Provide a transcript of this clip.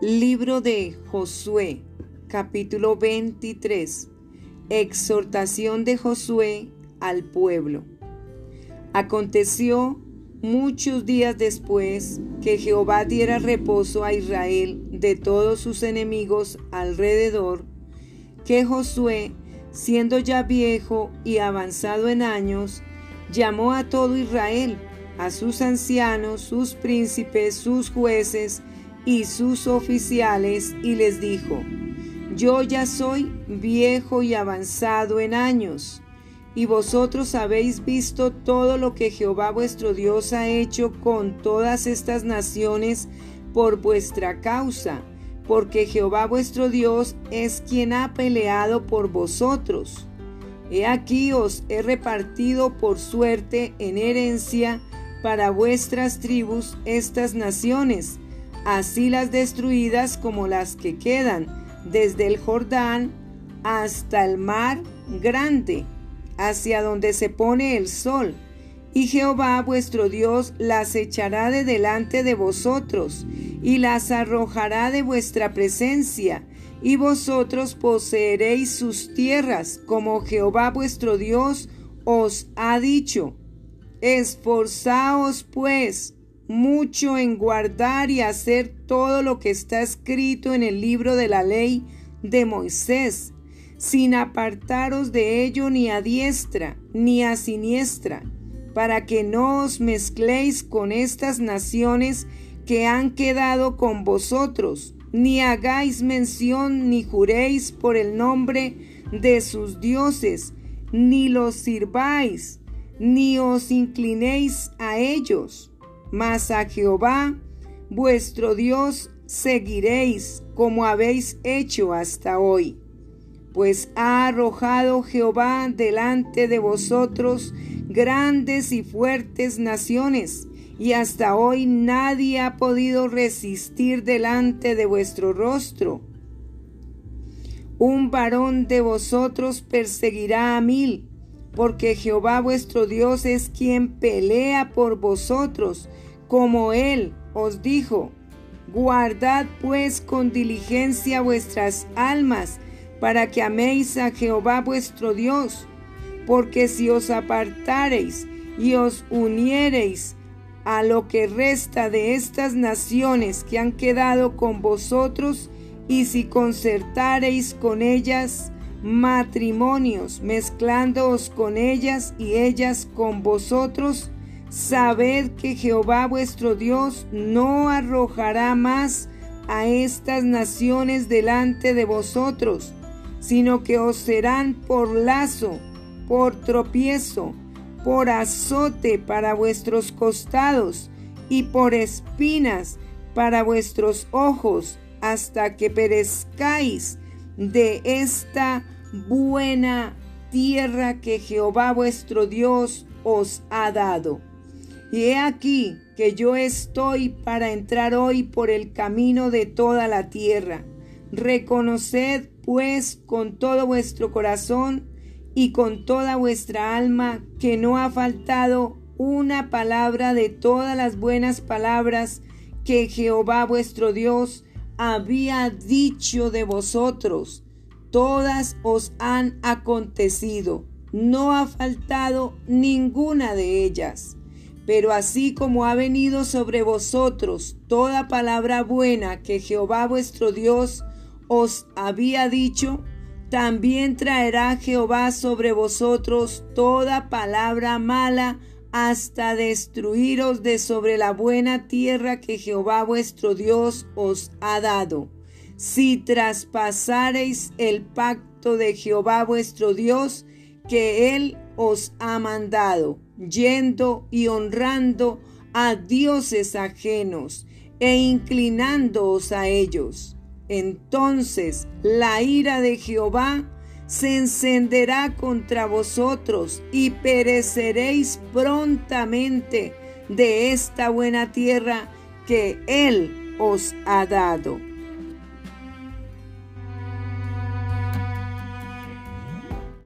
Libro de Josué, capítulo 23. Exhortación de Josué al pueblo. Aconteció muchos días después que Jehová diera reposo a Israel de todos sus enemigos alrededor, que Josué, siendo ya viejo y avanzado en años, llamó a todo Israel, a sus ancianos, sus príncipes, sus jueces, y sus oficiales y les dijo, Yo ya soy viejo y avanzado en años, y vosotros habéis visto todo lo que Jehová vuestro Dios ha hecho con todas estas naciones por vuestra causa, porque Jehová vuestro Dios es quien ha peleado por vosotros. He aquí os he repartido por suerte en herencia para vuestras tribus estas naciones, así las destruidas como las que quedan, desde el Jordán hasta el mar grande, hacia donde se pone el sol. Y Jehová vuestro Dios las echará de delante de vosotros, y las arrojará de vuestra presencia, y vosotros poseeréis sus tierras, como Jehová vuestro Dios os ha dicho. Esforzaos pues mucho en guardar y hacer todo lo que está escrito en el libro de la ley de Moisés, sin apartaros de ello ni a diestra ni a siniestra, para que no os mezcléis con estas naciones que han quedado con vosotros, ni hagáis mención ni juréis por el nombre de sus dioses, ni los sirváis, ni os inclinéis a ellos mas a Jehová vuestro Dios seguiréis como habéis hecho hasta hoy. Pues ha arrojado Jehová delante de vosotros grandes y fuertes naciones, y hasta hoy nadie ha podido resistir delante de vuestro rostro. Un varón de vosotros perseguirá a mil, porque Jehová vuestro Dios es quien pelea por vosotros, como él os dijo. Guardad pues con diligencia vuestras almas, para que améis a Jehová vuestro Dios, porque si os apartareis y os uniereis a lo que resta de estas naciones que han quedado con vosotros, y si concertareis con ellas, matrimonios, mezclándoos con ellas y ellas con vosotros, sabed que Jehová vuestro Dios no arrojará más a estas naciones delante de vosotros, sino que os serán por lazo, por tropiezo, por azote para vuestros costados y por espinas para vuestros ojos, hasta que perezcáis de esta buena tierra que Jehová vuestro Dios os ha dado. Y he aquí que yo estoy para entrar hoy por el camino de toda la tierra. Reconoced pues con todo vuestro corazón y con toda vuestra alma que no ha faltado una palabra de todas las buenas palabras que Jehová vuestro Dios había dicho de vosotros, todas os han acontecido, no ha faltado ninguna de ellas. Pero así como ha venido sobre vosotros toda palabra buena que Jehová vuestro Dios os había dicho, también traerá Jehová sobre vosotros toda palabra mala hasta destruiros de sobre la buena tierra que Jehová vuestro Dios os ha dado. Si traspasareis el pacto de Jehová vuestro Dios, que él os ha mandado, yendo y honrando a dioses ajenos e inclinándoos a ellos. Entonces la ira de Jehová se encenderá contra vosotros y pereceréis prontamente de esta buena tierra que Él os ha dado.